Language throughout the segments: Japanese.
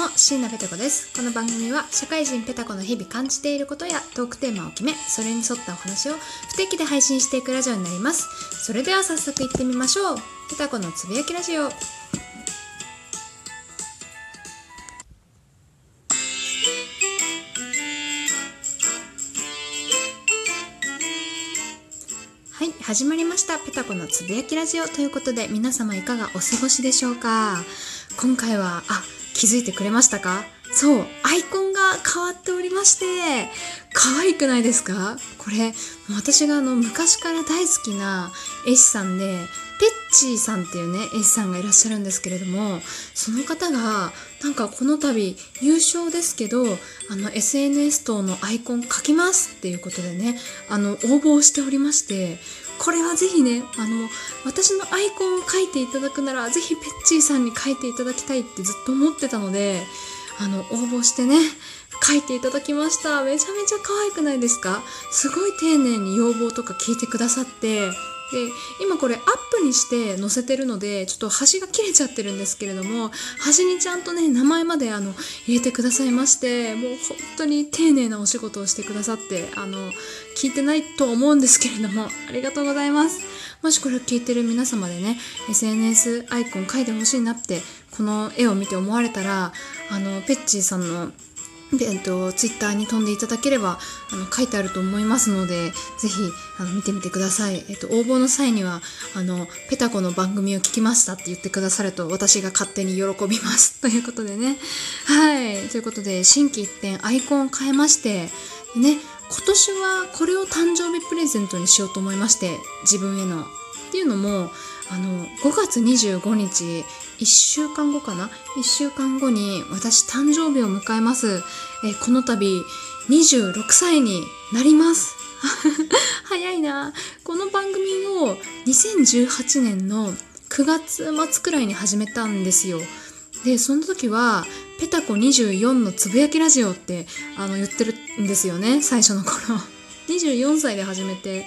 も椎名ペタ子です。この番組は社会人ペタ子の日々感じていることやトークテーマを決めそれに沿ったお話を不定期で配信していくラジオになります。それでは早速行ってみましょう。ペタ子のつぶやきラジオ。はい始まりました。ペタコのつぶやきラジオ。ということで皆様いかがお過ごしでしょうか？今回はあ気づいてくれましたか？そうアイコンが変わっておりまして可愛くないですか？これ私があの昔から大好きな絵師さんでペッチーさんっていうね絵師さんがいらっしゃるんですけれどもその方がなんかこの度優勝ですけどあの SNS 等のアイコン描きますっていうことでねあの応募をしておりましてこれはぜひねあの私のアイコンを描いていただくならぜひペッチーさんに書いていただきたいってずっと思ってたのであの応募してね書いていただきました。めちゃめちゃ可愛くないですか？すごい丁寧に要望とか聞いてくださってで今これアップにして載せてるのでちょっと端が切れちゃってるんですけれども端にちゃんとね名前まであの入れてくださいましてもう本当に丁寧なお仕事をしてくださってあの聞いてないと思うんですけれどもありがとうございます。もしこれを聞いてる皆様でね SNS アイコン書いてほしいなってこの絵を見て思われたらあのペッチーさんのえっと、ツイッターに飛んでいただければあの書いてあると思いますのでぜひあの見てみてください、えっと、応募の際にはあのペタコの番組を聞きましたって言ってくださると私が勝手に喜びます。ということでね。はい。ということで心機一転アイコンを変えましてね今年はこれを誕生日プレゼントにしようと思いまして自分への。っていうのもあの5月25日1週間後かな？1週間後に私誕生日を迎えます。えこの度26歳になります。早いな。この番組を2018年の9月末くらいに始めたんですよ。でその時は「ペタコ24のつぶやきラジオ」ってあの言ってるんですよね最初の頃。24歳で始めて。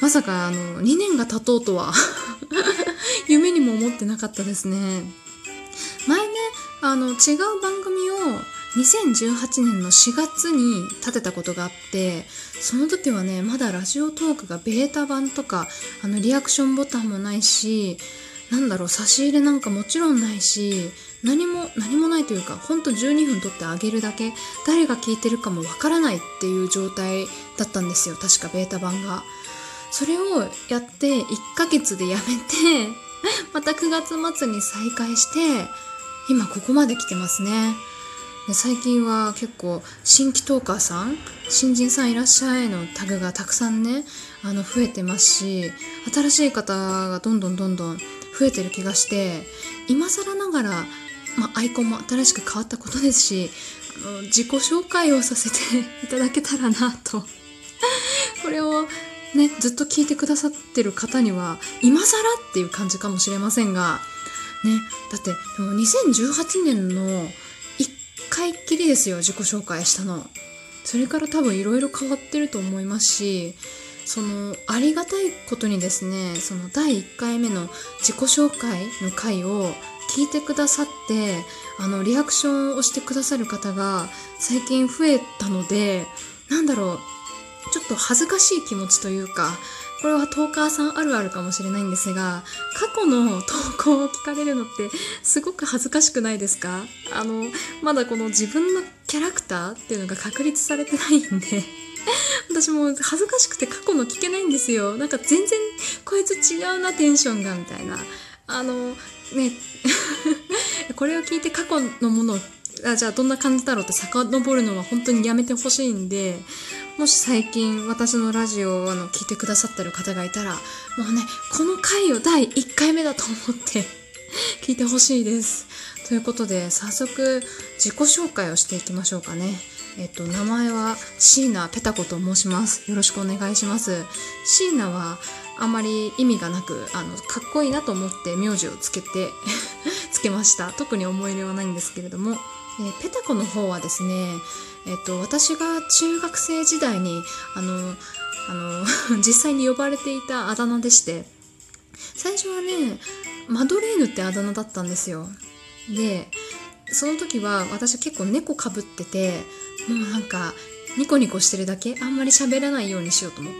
まさかあの2年が経とうとは。夢にも思ってなかったですね。前ねあの違う番組を2018年の4月に立てたことがあってその時はねまだラジオトークがベータ版とかあのリアクションボタンもないしなんだろう差し入れなんかもちろんないし何も何もないというかほんと12分撮ってあげるだけ誰が聞いてるかもわからないっていう状態だったんですよ確かベータ版が。それをやって1ヶ月でやめて また9月末に再開して今ここまで来てますね。最近は結構新規トーカーさん新人さんいらっしゃいのタグがたくさんねあの増えてますし新しい方がどんどんどんどん増えてる気がして今更ながら、まあ、アイコンも新しく変わったことですしあの自己紹介をさせて いただけたらなと。これをねずっと聞いてくださってる方には今更っていう感じかもしれませんがねだってでも2018年の回っきりですよ自己紹介したの。それから多分いろいろ変わってると思いますしそのありがたいことにですねその第1回目の自己紹介の回を聞いてくださってあのリアクションをしてくださる方が最近増えたのでなんだろうちょっと恥ずかしい気持ちというかこれはトーカーさんあるあるかもしれないんですが過去の投稿を聞かれるのってすごく恥ずかしくないですか？あのまだこの自分のキャラクターっていうのが確立されてないんで私も恥ずかしくて過去の聞けないんですよ。なんか全然こいつ違うなテンションがみたいな。あのね これを聞いて過去のものをあじゃあどんな感じだろうって遡るのは本当にやめてほしいんでもし最近私のラジオをあの聞いてくださってる方がいたらもうねこの回を第1回目だと思って 聞いてほしいです。ということで早速自己紹介をしていきましょうかね。えっと名前は椎名ペタコと申します。よろしくお願いします。椎名はあまり意味がなくあのかっこいいなと思って名字をつけて つけました。特に思い入れはないんですけれども。えー、ペタコの方はですね、えっと、私が中学生時代にあのあの 実際に呼ばれていたあだ名でして最初はねマドレーヌってあだ名だったんですよ。でその時は私結構猫かぶっててもうなんかニコニコしてるだけ？あんまり喋らないようにしようと思って。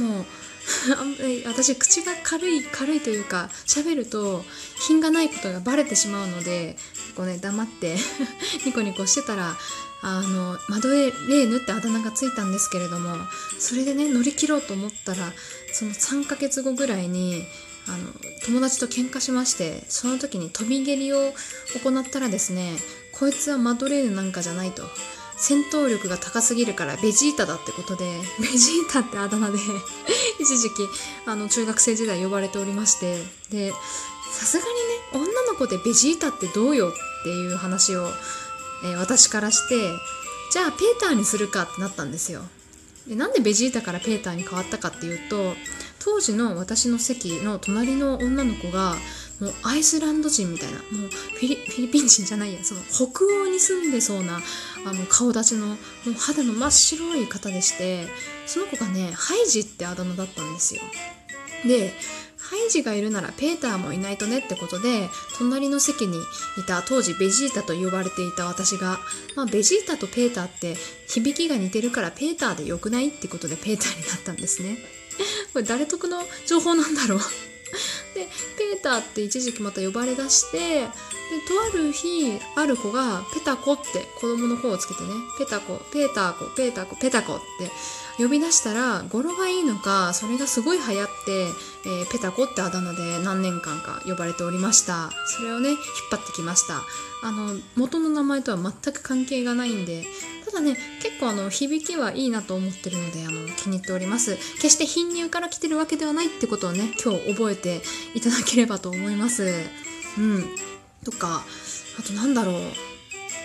もう 私口が軽い軽いというか喋ると品がないことがバレてしまうのでこうね黙って ニコニコしてたらあのマドレーヌってあだ名がついたんですけれどもそれでね乗り切ろうと思ったらその3ヶ月後ぐらいにあの友達と喧嘩しましてその時に飛び蹴りを行ったらですねこいつはマドレーヌなんかじゃないと。戦闘力が高すぎるからベジータだってことで ベジータってあだ名で 一時期あの中学生時代呼ばれておりましてでさすがにね女の子でベジータってどうよっていう話を、えー、私からしてじゃあペーターにするかってなったんですよ。でなんでベジータからペーターに変わったかっていうと当時の私の席の隣の女の子がもうアイスランド人みたいな。もうフィリフィリピン人じゃないや。その北欧に住んでそうなあの顔立ちのもう肌の真っ白い方でしてその子がねハイジってあだ名だったんですよ。でハイジがいるならペーターもいないとねってことで隣の席にいた当時ベジータと呼ばれていた私が、まあ、ベジータとペーターって響きが似てるからペーターでよくないってことでペーターになったんですね。これ誰得の情報なんだろう？ペーターって一時期また呼ばれだしてでとある日ある子がペタコって子供の子をつけてねペタコペーターコペーターコペタコって呼び出したら語呂がいいのかそれがすごい流行って、えー、ペタコってあだ名で何年間か呼ばれておりました。それをね引っ張ってきました。あの元の名前とは全く関係がないんでだね結構あの響きはいいなと思ってるのであの気に入っております。決して貧乳から来てるわけではないってことをね今日覚えていただければと思います。うん。とかあとなんだろう。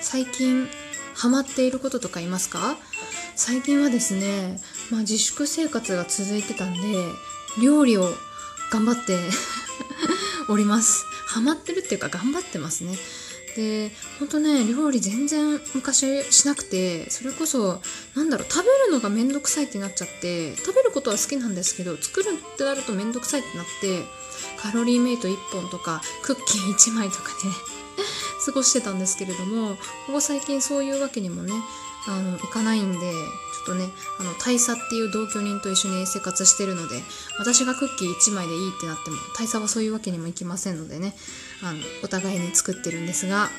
最近ハマっていることとかいますか？最近はですね、まあ、自粛生活が続いてたんで料理を頑張って おります。ハマってるっていうか頑張ってますね。でほんとね料理全然昔しなくてそれこそ何だろう食べるのが面倒くさいってなっちゃって食べることは好きなんですけど作るってなると面倒くさいってなってカロリーメイト1本とかクッキー1枚とかで 過ごしてたんですけれどもここ最近そういうわけにもねあの行かないんでちょっとねあの大佐っていう同居人と一緒に生活してるので私がクッキー1枚でいいってなっても大佐はそういうわけにもいきませんのでねあのお互いに作ってるんですが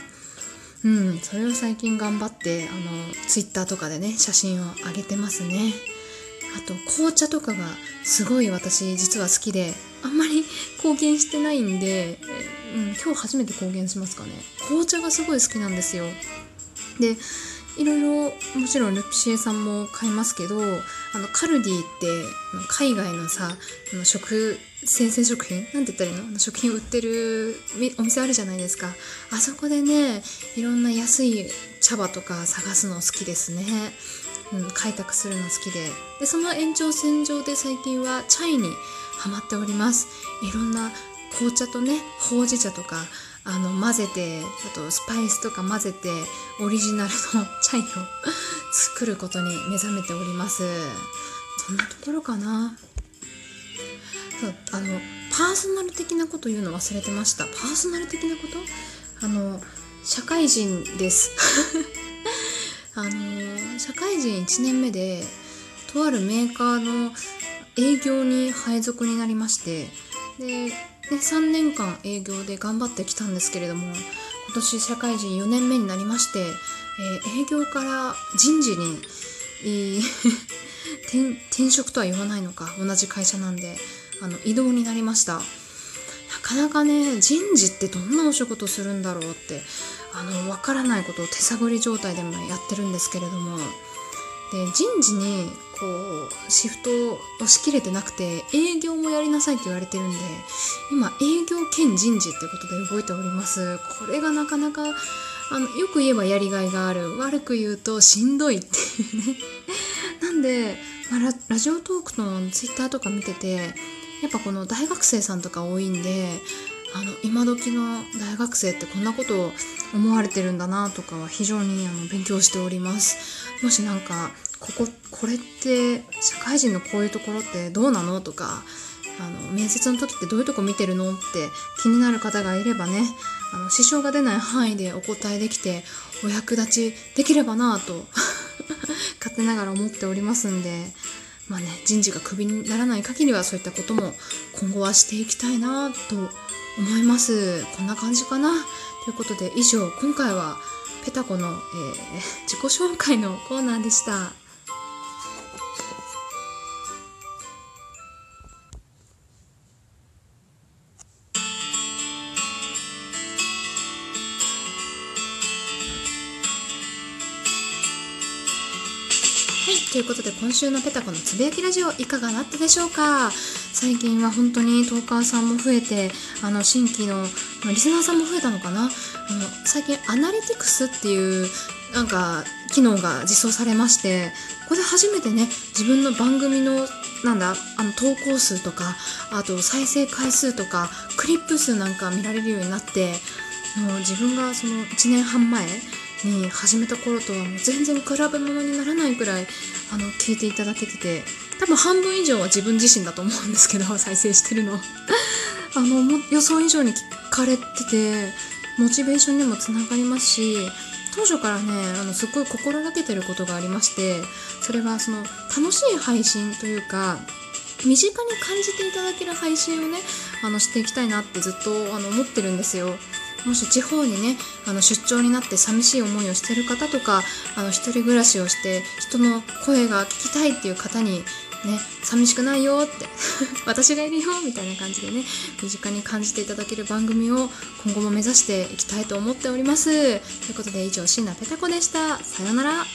うんそれを最近頑張ってあのツイッターとかでね写真を上げてますね。あと紅茶とかがすごい私実は好きであんまり貢献してないんで、うん、今日初めて貢献しますかね。紅茶がすごい好きなんですよ。でいろいろもちろんルピシエさんも買いますけどあのカルディって海外のさあの食生鮮食品？なんて言ったらいいの？食品売ってるお店あるじゃないですか。あそこでねいろんな安い茶葉とか探すの好きですね、うん、開拓するの好きで。でその延長線上で最近はチャイにハマっております。いろんな紅茶とねほうじ茶とかあの混ぜてあとスパイスとか混ぜてオリジナルのチャイを作ることに目覚めております。そんなところかな？そうあのパーソナル的なこと言うの忘れてました。パーソナル的なこと？あの社会人です。あの社会人1年目でとあるメーカーの営業に配属になりましてでで3年間営業で頑張ってきたんですけれども今年社会人4年目になりまして、えー、営業から人事に、えー 転、転職とは言わないのか同じ会社なんであの移動になりました。なかなかね人事ってどんなお仕事するんだろうってあの分からないことを手探り状態でもやってるんですけれどもで人事にこうシフトをしきれてなくて営業もやりなさいって言われてるんで今営業兼人事っていうことで動いております。これがなかなかあのよく言えばやりがいがある。悪く言うとしんどいっていうね。なんで、まあ、ラジオトークのツイッターとか見ててやっぱこの大学生さんとか多いんであの今時の大学生ってこんなことを思われてるんだなとかは非常にあの勉強しております。もしなんかこここれって社会人のこういうところってどうなのとかあの面接の時ってどういうとこ見てるのって気になる方がいればねあの支障が出ない範囲でお答えできてお役立ちできればなぁと 勝手ながら思っておりますんでまあね人事がクビにならない限りはそういったことも今後はしていきたいなと思います。こんな感じかな。ということで以上今回はペタコの、えー、自己紹介のコーナーでした。はい、ということで今週のペタコのつぶやきラジオいかがだったでしょうか？最近は本当にトーカーさんも増えてあの新規のリスナーさんも増えたのかな？あの最近アナリティクスっていうなんか機能が実装されましてここで初めてね自分の番組のなんだあの投稿数とかあと再生回数とかクリップ数なんか見られるようになってもう自分がその1年半前に始めた頃とはもう全然比べ物にならないくらいあの聞いていただけてて多分半分以上は自分自身だと思うんですけど 再生してるの あの予想以上に聞かれててモチベーションにもつながりますし当初からねあのすっごい心がけてることがありましてそれはその楽しい配信というか身近に感じていただける配信をねあのしていきたいなってずっとあの思ってるんですよ。もし地方にねあの出張になって寂しい思いをしてる方とかあの一人暮らしをして人の声が聞きたいっていう方にね寂しくないよって 私がいるよみたいな感じでね身近に感じていただける番組を今後も目指していきたいと思っております。ということで以上椎名ペタ子でした。さようなら。